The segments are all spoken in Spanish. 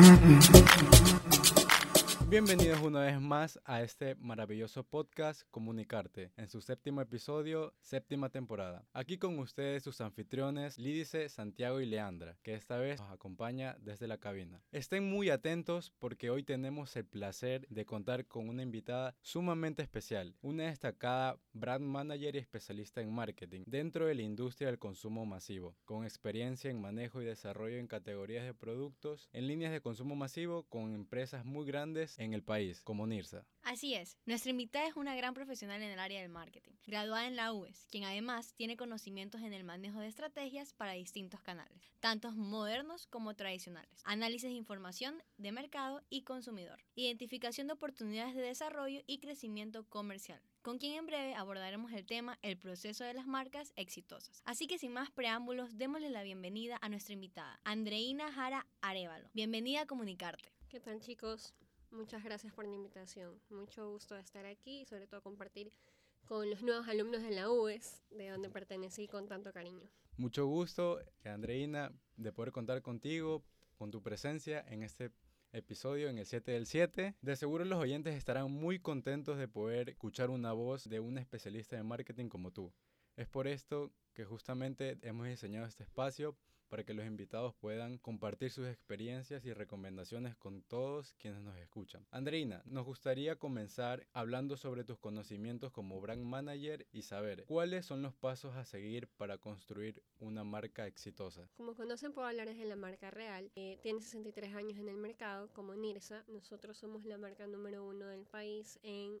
Mm-mm. Bienvenidos una vez más a este maravilloso podcast Comunicarte, en su séptimo episodio, séptima temporada. Aquí con ustedes sus anfitriones Lídice, Santiago y Leandra, que esta vez nos acompaña desde la cabina. Estén muy atentos porque hoy tenemos el placer de contar con una invitada sumamente especial, una destacada brand manager y especialista en marketing dentro de la industria del consumo masivo, con experiencia en manejo y desarrollo en categorías de productos en líneas de consumo masivo con empresas muy grandes en el país, como NIRSA. Así es, nuestra invitada es una gran profesional en el área del marketing, graduada en la UES, quien además tiene conocimientos en el manejo de estrategias para distintos canales, tanto modernos como tradicionales, análisis de información de mercado y consumidor, identificación de oportunidades de desarrollo y crecimiento comercial, con quien en breve abordaremos el tema el proceso de las marcas exitosas. Así que sin más preámbulos, démosle la bienvenida a nuestra invitada, Andreina Jara Arevalo. Bienvenida a Comunicarte. ¿Qué tal chicos? Muchas gracias por la invitación. Mucho gusto de estar aquí y sobre todo compartir con los nuevos alumnos de la UES, de donde pertenecí con tanto cariño. Mucho gusto, Andreina, de poder contar contigo, con tu presencia en este episodio en el 7 del 7. De seguro los oyentes estarán muy contentos de poder escuchar una voz de un especialista de marketing como tú. Es por esto que justamente hemos diseñado este espacio para que los invitados puedan compartir sus experiencias y recomendaciones con todos quienes nos escuchan. Andreina, nos gustaría comenzar hablando sobre tus conocimientos como brand manager y saber cuáles son los pasos a seguir para construir una marca exitosa. Como conocen, puedo hablar de la marca real. Eh, tiene 63 años en el mercado como NIRSA. Nosotros somos la marca número uno del país en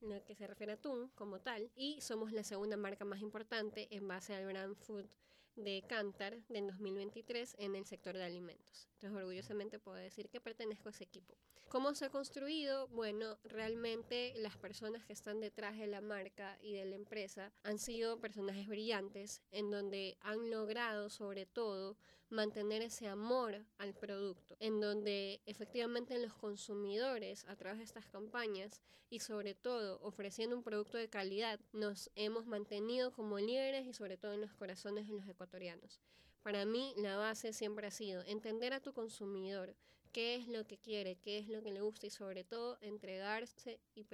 lo que se refiere a atún como tal y somos la segunda marca más importante en base al brand food de Cantar del 2023 en el sector de alimentos. Entonces, orgullosamente puedo decir que pertenezco a ese equipo. ¿Cómo se ha construido? Bueno, realmente las personas que están detrás de la marca y de la empresa han sido personajes brillantes en donde han logrado sobre todo mantener ese amor al producto, en donde efectivamente los consumidores a través de estas campañas y sobre todo ofreciendo un producto de calidad nos hemos mantenido como líderes y sobre todo en los corazones de los ecuatorianos. Para mí la base siempre ha sido entender a tu consumidor, qué es lo que quiere, qué es lo que le gusta y sobre todo entregarse y,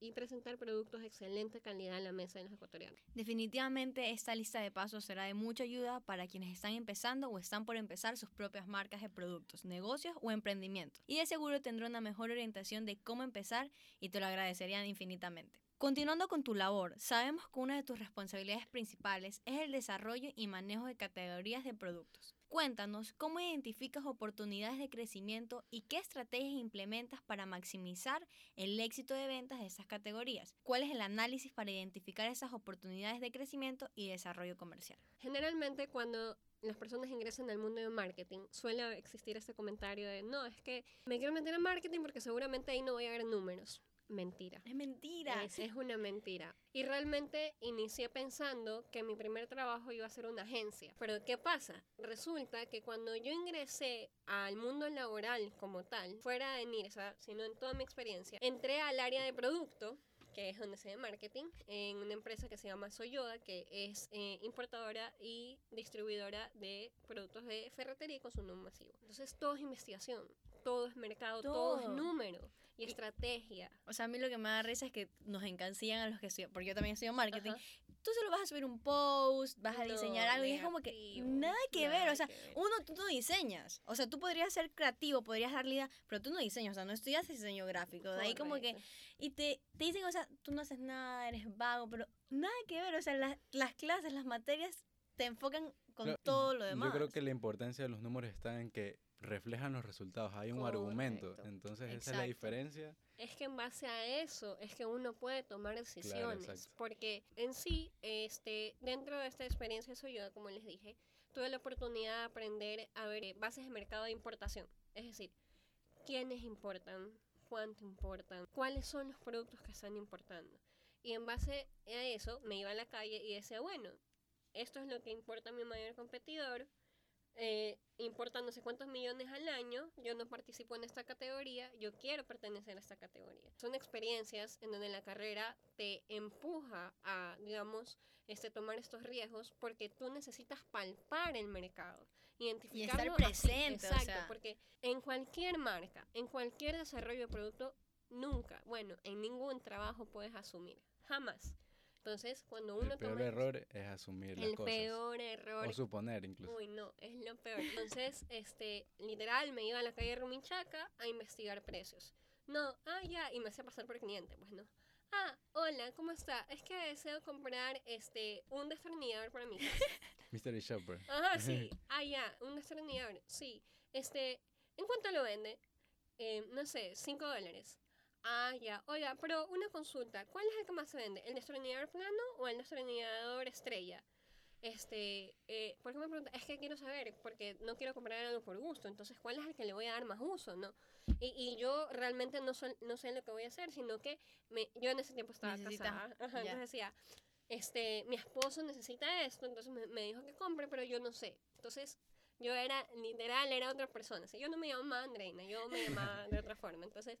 y presentar productos de excelente calidad en la mesa de los ecuatorianos. Definitivamente esta lista de pasos será de mucha ayuda para quienes están empezando o están por empezar sus propias marcas de productos, negocios o emprendimientos. Y de seguro tendrá una mejor orientación de cómo empezar y te lo agradecerían infinitamente. Continuando con tu labor, sabemos que una de tus responsabilidades principales es el desarrollo y manejo de categorías de productos. Cuéntanos cómo identificas oportunidades de crecimiento y qué estrategias implementas para maximizar el éxito de ventas de esas categorías. ¿Cuál es el análisis para identificar esas oportunidades de crecimiento y desarrollo comercial? Generalmente cuando las personas ingresan al mundo de marketing, suele existir este comentario de, no, es que me quiero meter en marketing porque seguramente ahí no voy a ver números mentira. Es mentira. Es, es, una mentira. Y realmente inicié pensando que mi primer trabajo iba a ser una agencia. Pero ¿qué pasa? Resulta que cuando yo ingresé al mundo laboral como tal, fuera de NIRSA, sino en toda mi experiencia, entré al área de producto que es donde se ve marketing, en una empresa que se llama Soyoda, que es eh, importadora y distribuidora de productos de ferretería y consumo masivo. Entonces todo es investigación, todo es mercado, todo, es número y estrategia. O sea, a mí lo que me da risa es que nos encancillan a los que estudian, porque yo también estudio marketing. Tú solo vas a subir un post, vas a diseñar algo y es como que nada que ver. O sea, uno, tú no diseñas. O sea, tú podrías ser creativo, podrías darle idea, pero tú no diseñas. O sea, no estudias diseño gráfico. De ahí como que. Y te, te dicen, o sea, tú no haces nada, eres vago, pero nada que ver. O sea, las, las clases, las materias te enfocan con todo lo demás. Yo creo que la importancia de los números está en que reflejan los resultados, hay un argumento. Entonces esa es la diferencia. Es que en base a eso es que uno puede tomar decisiones, porque en sí, este, dentro de esta experiencia soy yo, como les dije, tuve la oportunidad de aprender a ver eh, bases de mercado de importación, es decir, quiénes importan, cuánto importan, cuáles son los productos que están importando. Y en base a eso me iba a la calle y decía, bueno, esto es lo que importa mi mayor competidor, eh, importa no sé cuántos millones al año, yo no participo en esta categoría, yo quiero pertenecer a esta categoría. Son experiencias en donde la carrera te empuja a, digamos, este, tomar estos riesgos porque tú necesitas palpar el mercado, identificarlo. Y estar presente. exacto, porque en cualquier marca, en cualquier desarrollo de producto, nunca, bueno, en ningún trabajo puedes asumir, jamás. Entonces, cuando uno el peor toma error es asumir las el cosas. peor error O suponer incluso. Uy, no, es lo peor. Entonces, este, literal, me iba a la calle Rumichaca a investigar precios. No, ah, ya, y me hacía pasar por cliente, pues no. Ah, hola, ¿cómo está? Es que deseo comprar, este, un destornillador para mi casa. Mystery Shopper. Ajá, sí. Ah, ya, un destornillador, sí. Este, ¿en cuánto lo vende? Eh, no sé, 5 dólares. Ah, ya. Oiga, pero una consulta. ¿Cuál es el que más se vende? ¿El destornillador plano o el destornillador estrella? Este, eh, ¿por qué me pregunta? Es que quiero saber, porque no quiero comprar algo por gusto. Entonces, ¿cuál es el que le voy a dar más uso, no? Y, y yo realmente no, sol- no sé lo que voy a hacer, sino que me, yo en ese tiempo estaba Necesita- casada. Ajá, entonces decía, este, mi esposo necesita esto, entonces me, me dijo que compre, pero yo no sé. Entonces, yo era, literal, era otra persona. O sea, yo no me llamaba Andreina, yo me llamaba de otra forma. Entonces,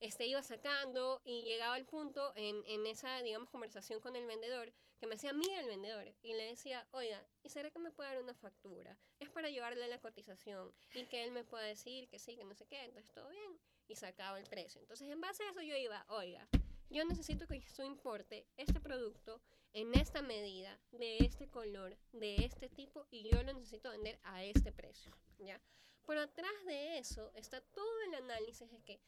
este, iba sacando y llegaba al punto en, en esa, digamos, conversación con el vendedor, que me hacía amiga el vendedor, y le decía, oiga, ¿y será que me puede dar una factura? Es para llevarle la cotización, y que él me pueda decir que sí, que no sé qué, entonces todo bien, y sacaba el precio. Entonces, en base a eso yo iba, oiga, yo necesito que usted importe este producto en esta medida, de este color, de este tipo, y yo lo necesito vender a este precio, ¿ya? Pero atrás de eso está todo el análisis de que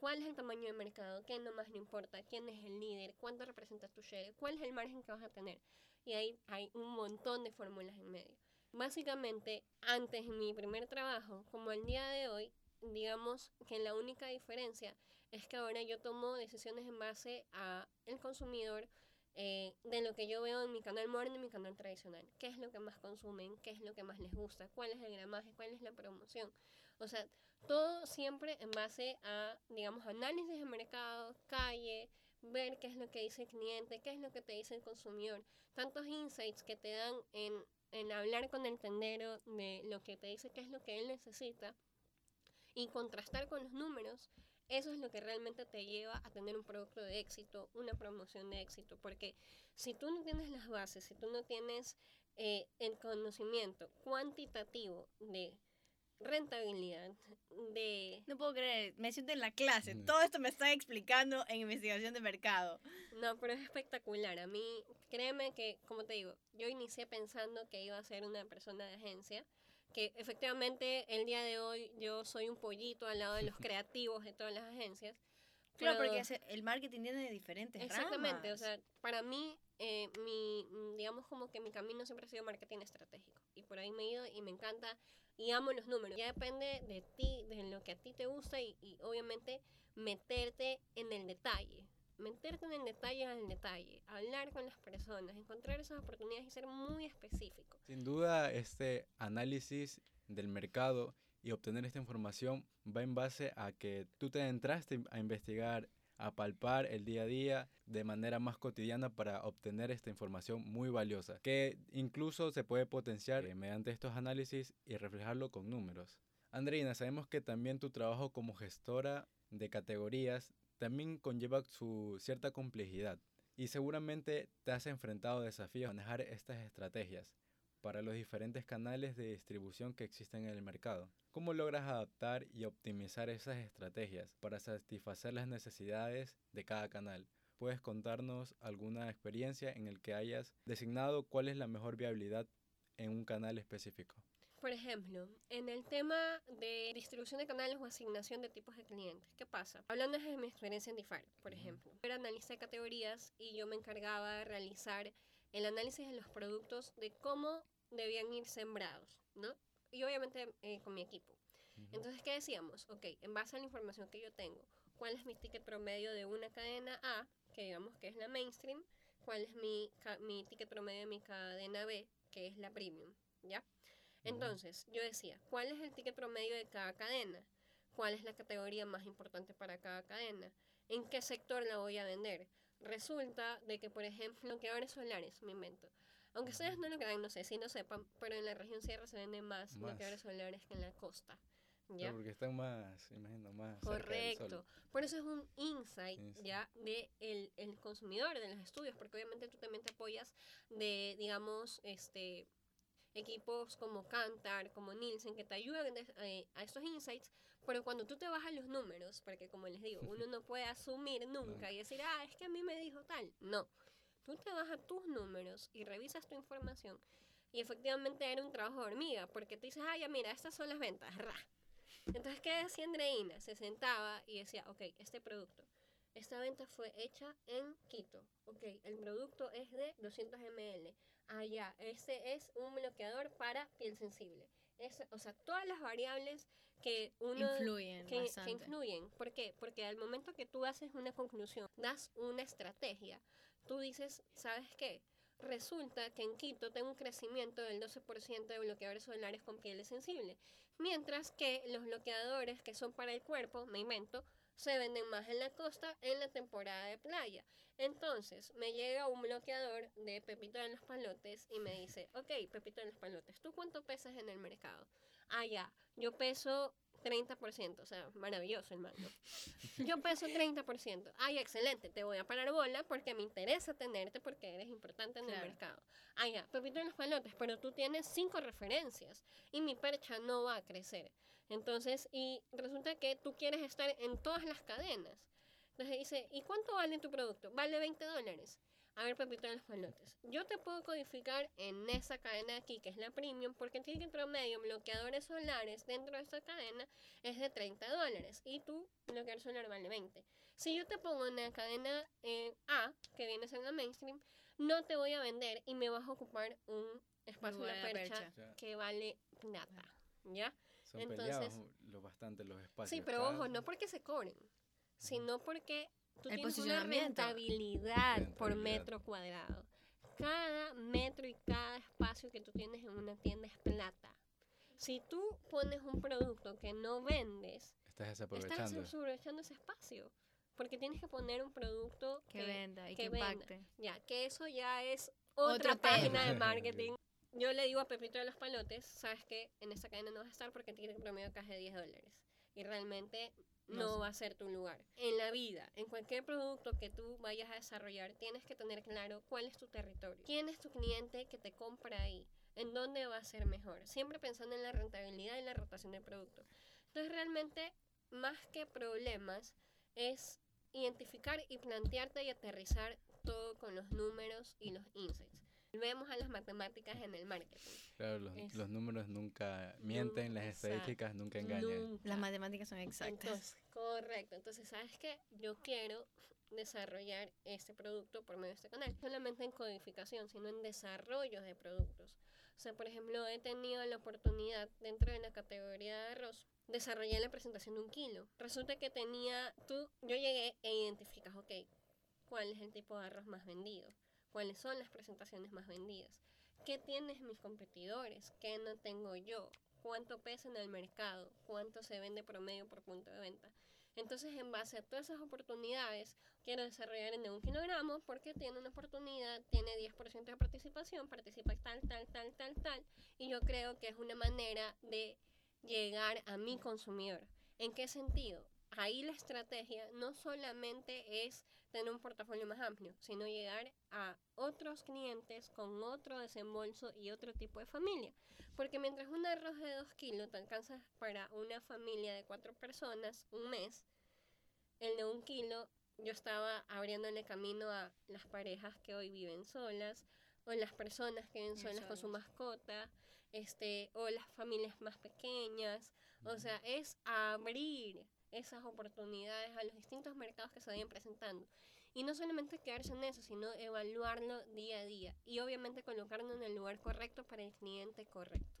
cuál es el tamaño de mercado, qué nomás no importa, quién es el líder, cuánto representa tu share, cuál es el margen que vas a tener. Y ahí hay un montón de fórmulas en medio. Básicamente, antes en mi primer trabajo, como el día de hoy, digamos que la única diferencia es que ahora yo tomo decisiones en base a el consumidor, eh, de lo que yo veo en mi canal moderno y mi canal tradicional. ¿Qué es lo que más consumen? ¿Qué es lo que más les gusta? ¿Cuál es el gramaje? ¿Cuál es la promoción? O sea, todo siempre en base a, digamos, análisis de mercado, calle, ver qué es lo que dice el cliente, qué es lo que te dice el consumidor. Tantos insights que te dan en, en hablar con el tendero de lo que te dice qué es lo que él necesita y contrastar con los números eso es lo que realmente te lleva a tener un producto de éxito, una promoción de éxito. Porque si tú no tienes las bases, si tú no tienes eh, el conocimiento cuantitativo de rentabilidad, de... No puedo creer, me siento en la clase. Mm. Todo esto me están explicando en investigación de mercado. No, pero es espectacular. A mí, créeme que, como te digo, yo inicié pensando que iba a ser una persona de agencia, que efectivamente el día de hoy yo soy un pollito al lado de los creativos de todas las agencias. Claro, pero- porque el marketing tiene diferentes Exactamente, o ramas. sea, para mí, eh, mi, mm, digamos como que mi camino siempre ha sido marketing estratégico. Y por ahí me he ido y me encanta y amo los números. Ya depende de ti, de lo que a ti te gusta y, obviamente meterte en el detalle. Meterte en el detalle al detalle, hablar con las personas, encontrar esas oportunidades y ser muy específico. Sin duda, este análisis del mercado y obtener esta información va en base a que tú te entraste a investigar, a palpar el día a día de manera más cotidiana para obtener esta información muy valiosa, que incluso se puede potenciar eh, mediante estos análisis y reflejarlo con números. Andreina, sabemos que también tu trabajo como gestora de categorías también conlleva su cierta complejidad y seguramente te has enfrentado a desafíos a manejar estas estrategias para los diferentes canales de distribución que existen en el mercado. ¿Cómo logras adaptar y optimizar esas estrategias para satisfacer las necesidades de cada canal? ¿Puedes contarnos alguna experiencia en el que hayas designado cuál es la mejor viabilidad en un canal específico? Por ejemplo, en el tema de distribución de canales o asignación de tipos de clientes, ¿qué pasa? Hablando desde mi experiencia en DIFAR, por ejemplo. Era analista de categorías y yo me encargaba de realizar el análisis de los productos de cómo debían ir sembrados, ¿no? Y obviamente eh, con mi equipo. Entonces, ¿qué decíamos? Ok, en base a la información que yo tengo, ¿cuál es mi ticket promedio de una cadena A, que digamos que es la mainstream? ¿Cuál es mi, mi ticket promedio de mi cadena B, que es la premium? ¿Ya? Entonces, yo decía, ¿cuál es el ticket promedio de cada cadena? ¿Cuál es la categoría más importante para cada cadena? ¿En qué sector la voy a vender? Resulta de que, por ejemplo, bloqueadores solares, me invento. Aunque ustedes no lo crean, no sé si no sepan, pero en la región sierra se venden más, Más. bloqueadores solares que en la costa. ¿Ya? Porque están más, imagino, más cerca del sol. Correcto. Por eso es un insight sí. ya de el, el consumidor de los estudios, porque obviamente tú también te apoyas de, digamos, este equipos como Kantar, como Nielsen, que te ayudan eh, a estos insights, pero cuando tú te vas a los números, porque como les digo, uno no puede asumir nunca y decir, ah, es que a mí me dijo tal. No, tú te vas a tus números y revisas tu información y efectivamente era un trabajo de hormiga, porque tú dices, ah, ya mira, estas son las ventas, ra. Entonces, ¿qué decía Andreina? Se sentaba y decía, ok, este producto, esta venta fue hecha en Quito, ok, el producto es de 200 ml, ah, ya, este es un bloqueador para piel sensible. Es, o sea, todas las variables que uno Influyen que, influyen. ¿Por qué? Porque al momento que tú haces una conclusión, das una estrategia, tú dices, ¿sabes qué? Resulta que en Quito tengo un crecimiento del 12% de bloqueadores solares con pieles sensibles, mientras que los bloqueadores que son para el cuerpo, me invento, se venden más en la costa en la temporada de playa. Entonces me llega un bloqueador de Pepito de los Palotes y me dice, ok, Pepito de los Palotes, ¿tú cuánto pesas en el mercado? Ah, ya, yo peso 30%, o sea, maravilloso el. Yo peso 30%. Ay, excelente, te voy a parar bola porque me interesa tenerte porque eres importante en Claro. el mercado. Ah, ya, Pepito de los Palotes, pero tú tienes cinco referencias y mi percha no va a crecer. Entonces, y resulta que tú quieres estar en todas las cadenas. Entonces dice, ¿y cuánto vale tu producto? Vale 20 dólares. A ver, Pepito de los Palotes. Yo te puedo codificar en esa cadena de aquí, que es la premium, porque tiene que promedio en bloqueadores solares dentro de esta cadena es de 30 dólares y tu bloqueador solar vale 20. Si yo te pongo en la cadena eh, A, que viene a ser la mainstream, no te voy a vender y me vas a ocupar un espacio de percha, que vale nada. ¿Ya? son Entonces- peleados lo bastante los espacios. Sí, pero ojo, no porque se cobren, sino porque tú El tienes una rentabilidad por metro cuadrado. Cada metro y cada espacio que tú tienes en una tienda es plata. Si tú pones un producto que no vendes, Estás estás desaprovechando. aprovechando ese espacio. Porque tienes que poner un producto Que venda y que que venda. impacte. Ya, que eso ya es Otro otra tema. página de marketing. Yo le digo a Pepito de los Palotes, sabes que en esta cadena no vas a estar porque tiene que promedio caja de 10 dólares. Y realmente No va a ser tu lugar. En la vida, en cualquier producto que tú vayas a desarrollar, tienes que tener claro cuál es tu territorio. ¿Quién es tu cliente que te compra ahí? ¿En dónde va a ser mejor? Siempre pensando en la rentabilidad y la rotación del producto. Entonces realmente, más que problemas, es identificar y plantearte y aterrizar todo con los números y los insights. Vemos a las matemáticas en el marketing. Claro, los, los números nunca mienten, las Exacto. estadísticas nunca engañan. Nunca. Las matemáticas son exactas. Entonces, correcto. Entonces, ¿sabes qué? Yo quiero desarrollar este producto por medio de este canal. No solamente en codificación, sino en desarrollo de productos. O sea, por ejemplo, he tenido la oportunidad dentro de la categoría de arroz, desarrollar la presentación de un kilo. Resulta que tenía, tú, yo llegué e identificas, ok, cuál es el tipo de arroz más vendido, cuáles son las presentaciones más vendidas, qué tienes mis competidores, qué no tengo yo, cuánto pesa en el mercado, cuánto se vende promedio por punto de venta. Entonces, en base a todas esas oportunidades, quiero desarrollar en un kilogramo porque tiene una oportunidad, tiene 10% de participación, participa tal, tal, tal, tal, tal. Y yo creo que es una manera de llegar a mi consumidor. ¿En qué sentido? Ahí la estrategia no solamente es tener un portafolio más amplio, sino llegar a otros clientes con otro desembolso y otro tipo de familia. Porque mientras un arroz de 2 kilos te alcanza para una familia de cuatro personas un mes, el de un kilo yo estaba abriéndole camino a las parejas que hoy viven solas o las personas que viven solas con su mascota, este, o las familias más pequeñas. O sea, es abrir esas oportunidades a los distintos mercados que se vayan presentando. Y no solamente quedarse en eso, sino evaluarlo día a día. Y obviamente colocarlo en el lugar correcto para el cliente correcto.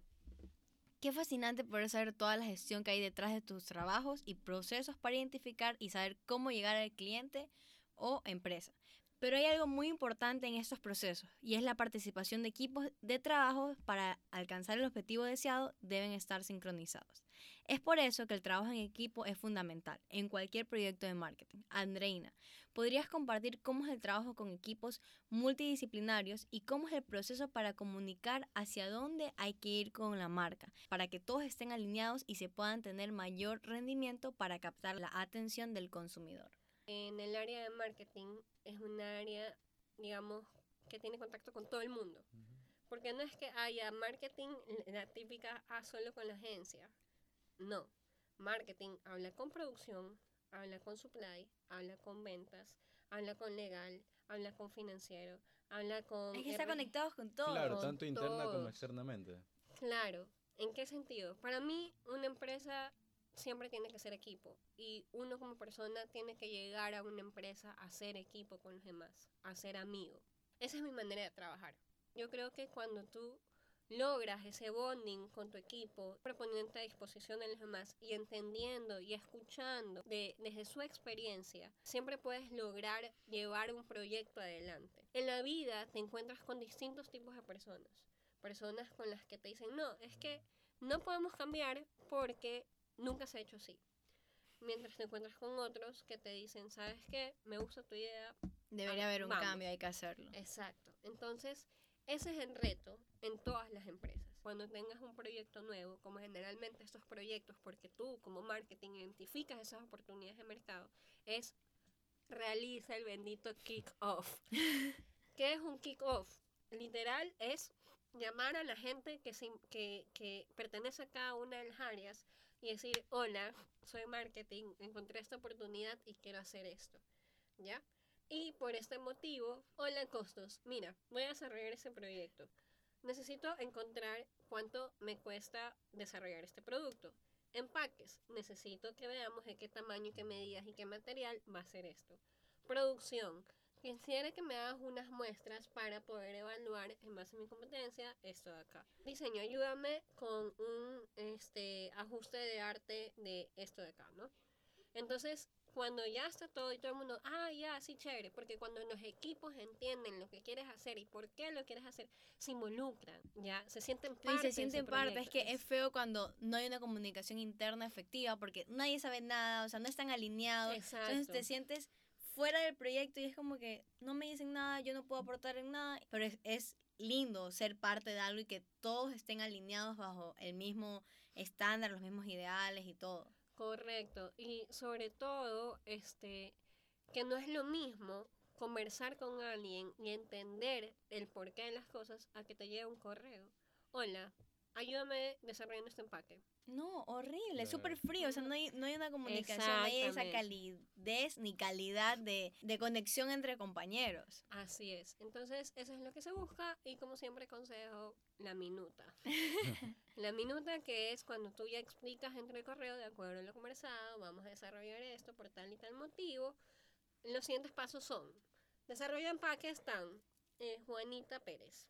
Qué fascinante poder saber toda la gestión que hay detrás de tus trabajos y procesos para identificar y saber cómo llegar al cliente o empresa. Pero hay algo muy importante en estos procesos y es la participación de equipos de trabajo para alcanzar el objetivo deseado deben estar sincronizados. Es por eso que el trabajo en equipo es fundamental en cualquier proyecto de marketing. Andreina, ¿podrías compartir cómo es el trabajo con equipos multidisciplinarios y cómo es el proceso para comunicar hacia dónde hay que ir con la marca, para que todos estén alineados y se puedan tener mayor rendimiento para captar la atención del consumidor? En el área de marketing es un área, digamos, que tiene contacto con todo el mundo. Porque no es que haya marketing, la típica, ah, solo con la agencia. No. Marketing habla con producción, habla con supply, habla con ventas, habla con legal, habla con financiero, habla con... Es que está conectados con todo. Claro, con tanto interna como externamente. Claro. ¿En qué sentido? Para mí, una empresa siempre tiene que ser equipo. Y uno como persona tiene que llegar a una empresa a ser equipo con los demás, a ser amigo. Esa es mi manera de trabajar. Yo creo que cuando tú logras ese bonding con tu equipo, proponiéndote a disposición de los demás y entendiendo y escuchando de, desde su experiencia, siempre puedes lograr llevar un proyecto adelante. En la vida te encuentras con distintos tipos de personas. Personas con las que te dicen, no, es que no podemos cambiar porque nunca se ha hecho así. Mientras te encuentras con otros que te dicen, ¿sabes qué? Me gusta tu idea, Debería Ah, haber un vamos. cambio, hay que hacerlo. Exacto. Entonces, ese es el reto en todas las empresas. Cuando tengas un proyecto nuevo, como generalmente estos proyectos, porque tú como marketing identificas esas oportunidades de mercado, es realiza el bendito kick-off. ¿Qué es un kick-off? Literal es llamar a la gente que, se, que, que pertenece a cada una de las áreas y decir, hola, soy marketing, encontré esta oportunidad y quiero hacer esto. ¿Ya? Y por este motivo, hola costos, mira, voy a desarrollar este proyecto. Necesito encontrar cuánto me cuesta desarrollar este producto. Empaques, necesito que veamos de qué tamaño, qué medidas y qué material va a ser esto. Producción, quisiera que me hagas unas muestras para poder evaluar en base a mi competencia esto de acá. Diseño, ayúdame con un este, ajuste de arte de esto de acá, ¿no? Entonces, cuando ya está todo y todo el mundo, ah, ya, sí, chévere, porque cuando los equipos entienden lo que quieres hacer y por qué lo quieres hacer, se involucran, ya, se sienten parte Y se sienten parte, es que es feo cuando no hay una comunicación interna efectiva porque nadie sabe nada, o sea, no están alineados. Entonces Exacto. te sientes fuera del proyecto y es como que no me dicen nada, yo no puedo aportar en nada, pero es, es lindo ser parte de algo y que todos estén alineados bajo el mismo estándar, los mismos ideales y todo. Correcto. Y sobre todo, este, que no es lo mismo conversar con alguien y entender el porqué de las cosas a que te llegue un correo. Hola, ayúdame desarrollando este empaque. No, horrible, súper frío, o sea, no hay, no hay una comunicación, no hay esa calidez ni calidad de, de conexión entre compañeros. Así es. Entonces, eso es lo que se busca y como siempre consejo, la minuta. la minuta que es cuando tú ya explicas dentro del correo, de acuerdo a lo conversado, vamos a desarrollar esto por tal y tal motivo. Los siguientes pasos son, desarrollo de empaque están eh, Juanita Pérez.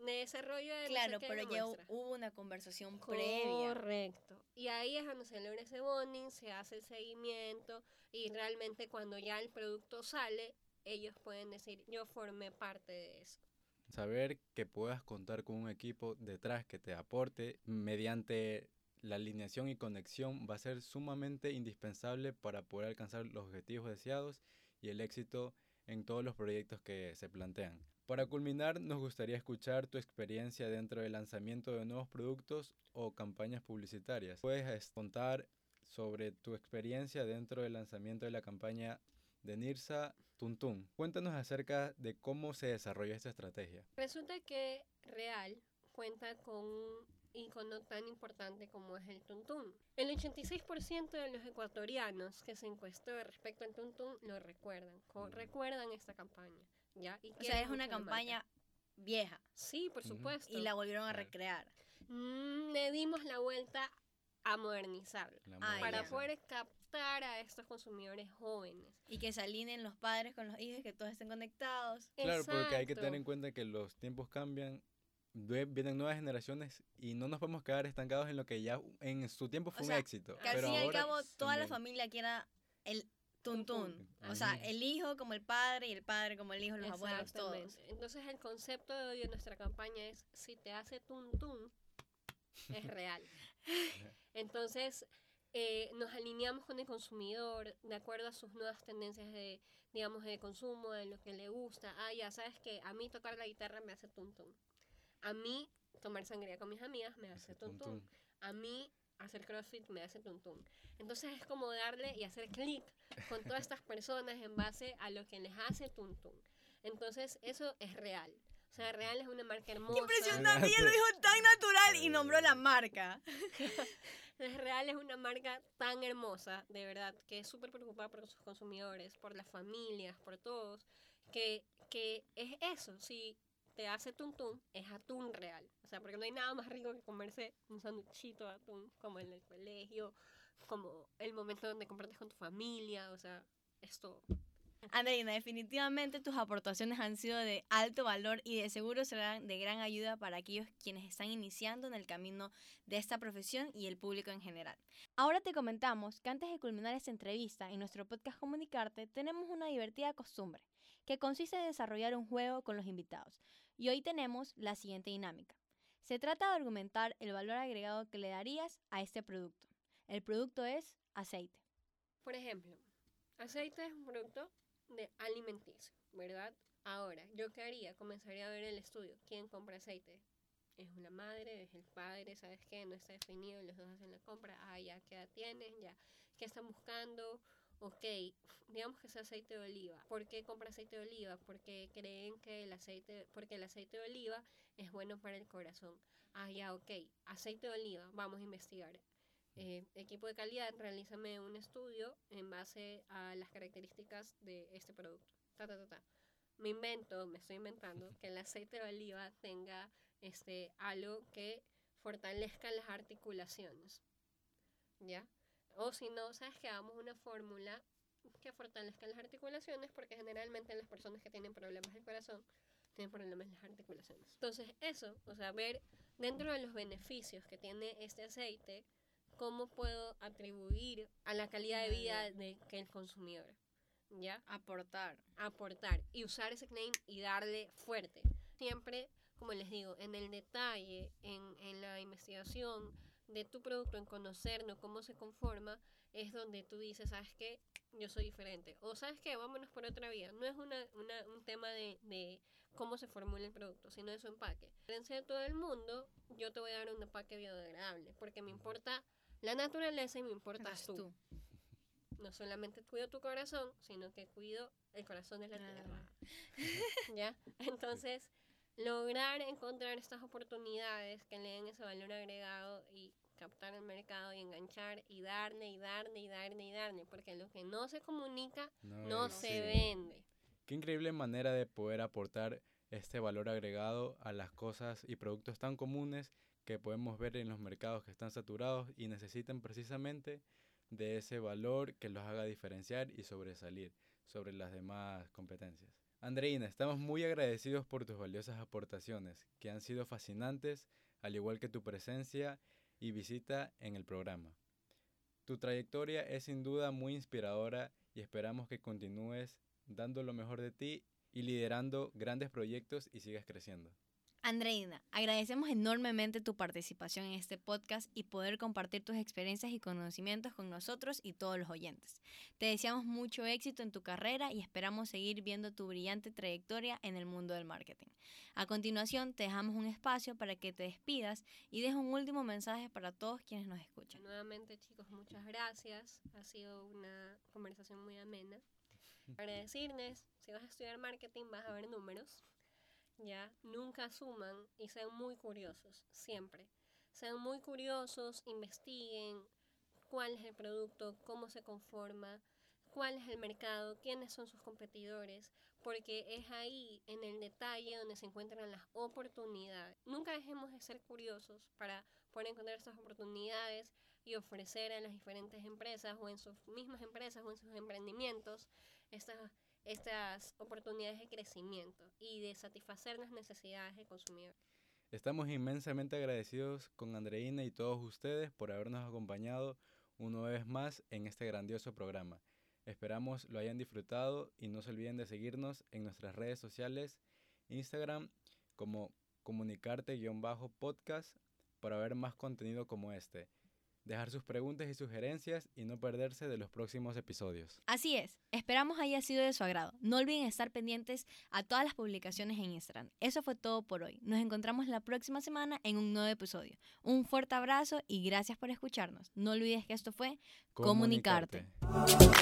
De desarrollo de no sé Claro, pero ya hubo una conversación previa. Correcto. Y ahí es donde se logra ese bonding, se hace el seguimiento y realmente cuando ya el producto sale, ellos pueden decir, yo formé parte de eso. Saber que puedas contar con un equipo detrás que te aporte mediante la alineación y conexión va a ser sumamente indispensable para poder alcanzar los objetivos deseados y el éxito en todos los proyectos que se plantean. Para culminar, nos gustaría escuchar tu experiencia dentro del lanzamiento de nuevos productos o campañas publicitarias. Puedes es, contar sobre tu experiencia dentro del lanzamiento de la campaña de Nirsa Tuntun. Cuéntanos acerca de cómo se desarrolla esta estrategia. Resulta que Real cuenta con un icono tan importante como es el tuntún. El 86% de los ecuatorianos que se encuestó respecto al tuntún lo recuerdan, Mm. recuerdan esta campaña. ¿Ya? Y O sea, es una campaña vieja Sí, por supuesto. y la volvieron a recrear. Mm, le dimos la vuelta a modernizarla La Ah, para ya. poder captar a estos consumidores jóvenes. Y que se alineen los padres con los hijos, que todos estén conectados. Claro, porque hay que tener en cuenta que los tiempos cambian, vienen nuevas generaciones y no nos podemos quedar estancados en lo que ya en su tiempo fue sea, un éxito. Que al pero fin y al ahora cabo toda la familia quiera el tuntún. O sea, el hijo como el padre y el padre como el hijo, los abuelos, todos. Entonces el concepto de hoy de nuestra campaña es si te hace tuntún, es real. Entonces eh, nos alineamos con el consumidor de acuerdo a sus nuevas tendencias de, digamos, de consumo, de lo que le gusta. Ah, ya sabes que a mí tocar la guitarra me hace tuntún. A mí tomar sangría con mis amigas me hace tuntún. A mí hacer CrossFit me hace tuntún. Entonces es como darle y hacer clic con todas estas personas en base a lo que les hace tuntún. Entonces eso es real. O sea, Real es una marca hermosa. Impresionante, ella lo dijo tan natural y nombró la marca. Real es una marca tan hermosa, de verdad, que es súper preocupada por sus consumidores, por las familias, por todos, que, que es eso, si te hace tuntún, es atún real. O sea, porque no hay nada más rico que comerse un sanduchito de atún, como en el colegio, como el momento donde compartes con tu familia, o sea, esto Andreina, definitivamente tus aportaciones han sido de alto valor y de seguro serán de gran ayuda para aquellos quienes están iniciando en el camino de esta profesión y el público en general. Ahora te comentamos que antes de culminar esta entrevista en nuestro podcast Comunicarte, tenemos una divertida costumbre, que consiste en desarrollar un juego con los invitados. Y hoy tenemos la siguiente dinámica. Se trata de argumentar el valor agregado que le darías a este producto. El producto es aceite. Por ejemplo, aceite es un producto de alimenticio, ¿verdad? Ahora, ¿yo qué haría? Comenzaría a ver el estudio. ¿Quién compra aceite? ¿Es una madre? ¿Es el padre? ¿Sabes qué? No está definido, los dos hacen la compra. Ah, ya, ¿qué edad tienen? Ya, ¿qué están buscando? Ok, digamos que es aceite de oliva. ¿Por qué compra aceite de oliva? Porque creen que el aceite, porque el aceite de oliva es bueno para el corazón. Ah, ya, ok, aceite de oliva, vamos a investigar. Eh, equipo de calidad, realízame un estudio en base a las características de este producto. Ta, ta, ta, ta. Me invento, me estoy inventando, que el aceite de oliva tenga este, algo que fortalezca las articulaciones. ¿Ya? O si no, sabes que hagamos una fórmula que fortalezca las articulaciones, porque generalmente las personas que tienen problemas del corazón tienen problemas en las articulaciones. Entonces, eso, o sea, ver dentro de los beneficios que tiene este aceite, cómo puedo atribuir a la calidad de vida de que el consumidor. ¿Ya? Aportar. Aportar. Y usar ese claim y darle fuerte. Siempre, como les digo, en el detalle, en, en la investigación de tu producto, en conocerlo, cómo se conforma, es donde tú dices, ¿sabes qué? Yo soy diferente. O ¿sabes qué? Vámonos por otra vía. No es una, una, un tema de, de cómo se formula el producto, sino de su empaque. A diferencia de todo el mundo, yo te voy a dar un empaque biodegradable, porque me importa la naturaleza y me importas tú. tú. No solamente cuido tu corazón, sino que cuido el corazón de la tierra. ¿Ya? Entonces, lograr encontrar estas oportunidades que le den ese valor agregado y captar el mercado y enganchar y darle y darle y darle y darle, porque lo que no se comunica no se sí. vende. Qué increíble manera de poder aportar este valor agregado a las cosas y productos tan comunes que podemos ver en los mercados que están saturados y necesitan precisamente de ese valor que los haga diferenciar y sobresalir sobre las demás competencias. Andreina, estamos muy agradecidos por tus valiosas aportaciones, que han sido fascinantes, al igual que tu presencia y visita en el programa. Tu trayectoria es sin duda muy inspiradora y esperamos que continúes dando lo mejor de ti y liderando grandes proyectos y sigas creciendo. Andreina, agradecemos enormemente tu participación en este podcast y poder compartir tus experiencias y conocimientos con nosotros y todos los oyentes. Te deseamos mucho éxito en tu carrera y esperamos seguir viendo tu brillante trayectoria en el mundo del marketing. A continuación, te dejamos un espacio para que te despidas y dejes un último mensaje para todos quienes nos escuchan. Nuevamente, chicos, muchas gracias. Ha sido una conversación muy amena. Para decirles, si vas a estudiar marketing, vas a ver números. Ya, nunca asuman y sean muy curiosos, siempre. Sean muy curiosos, investiguen cuál es el producto, cómo se conforma, cuál es el mercado, quiénes son sus competidores, porque es ahí, en el detalle, donde se encuentran las oportunidades. Nunca dejemos de ser curiosos para poder encontrar estas oportunidades y ofrecer a las diferentes empresas o en sus mismas empresas o en sus emprendimientos estas, estas oportunidades de crecimiento y de satisfacer las necesidades del consumidor. Estamos inmensamente agradecidos con Andreina y todos ustedes por habernos acompañado una vez más en este grandioso programa. Esperamos lo hayan disfrutado y no se olviden de seguirnos en nuestras redes sociales, Instagram como comunicarte-podcast para ver más contenido como este, dejar sus preguntas y sugerencias y no perderse de los próximos episodios. Así es, esperamos haya sido de su agrado. No olviden estar pendientes a todas las publicaciones en Instagram. Eso fue todo por hoy. Nos encontramos la próxima semana en un nuevo episodio. Un fuerte abrazo y gracias por escucharnos. No olvides que esto fue Comunicarte. Comunicarte.